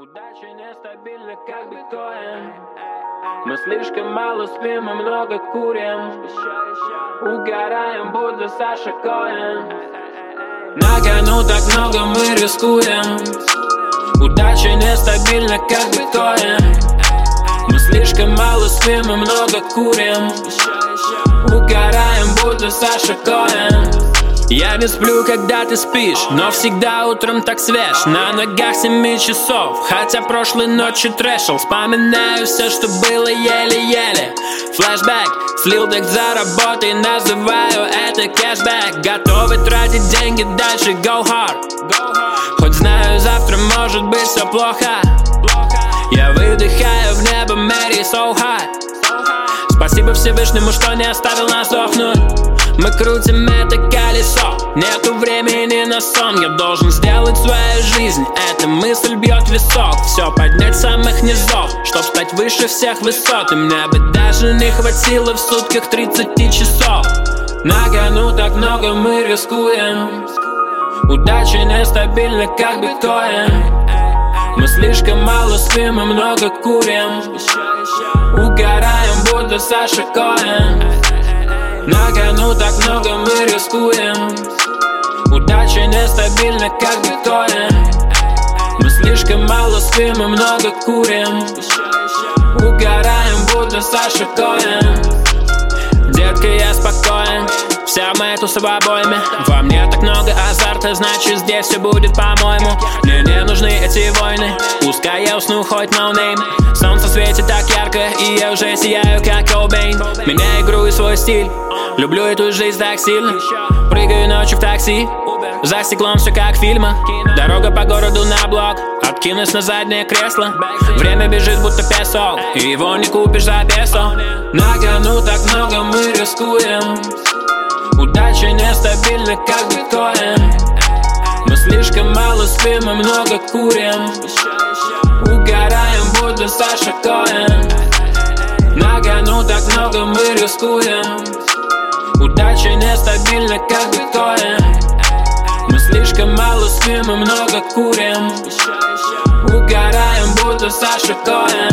Удача нестабильна, как биткоин. Мы слишком мало спим и много курим. Угораем, будто Саша Коэн. На кону так много мы рискуем. Удача нестабильна, как биткоин. Мы слишком мало спим и много курим. Угораем, будто Саша Коэн я не сплю, когда ты спишь, но всегда утром так свеж. На ногах 7 часов, хотя прошлой ночью трэшил. Вспоминаю все, что было еле-еле. Флэшбэк, слил так за работой, называю это кэшбэк. Готовы тратить деньги дальше, go hard. Хоть знаю, завтра может быть все плохо. Я выдыхаю в небо, Мэри so high Спасибо Всевышнему, что не оставил нас сохнуть мы крутим это колесо. Нету времени на сон. Я должен сделать свою жизнь. Эта мысль бьет висок. Все поднять самых низов Чтоб стать выше всех высот. И мне бы даже не хватило в сутках 30 часов. На кону так много мы рискуем. Удача нестабильна, как биткоин. Мы слишком мало спим и много курим. Угораем, будто Саша Коэн. На кону так много мы рискуем. Удача нестабильна, как биткоин. Мы слишком мало спим и много курим. Угораем, будто Саша Коэн. Детка, я спокоен. Вся моя туса в обойме. Во мне так много азарта Значит здесь все будет по-моему. Мне не нужны эти войны Пускай я усну хоть no name Солнце светит так ярко И я уже сияю как Кобейн. Меня игру и свой стиль. Люблю эту жизнь так сильно. Прыгаю ночью в такси. За стеклом все как в фильмах Дорога по городу на блок. Откинусь на заднее кресло. Время бежит будто песок. И его не купишь за песо. На кону так много мы рискуем. Удача нестабильна, как биткоин. Мы слишком мало спим и много курим Угораем, будто Саша Коэн. На кону так много мы рискуем. Удача нестабильна, как биткоин. Мы слишком мало спим и много курим. Угораем, будто Саша Коэн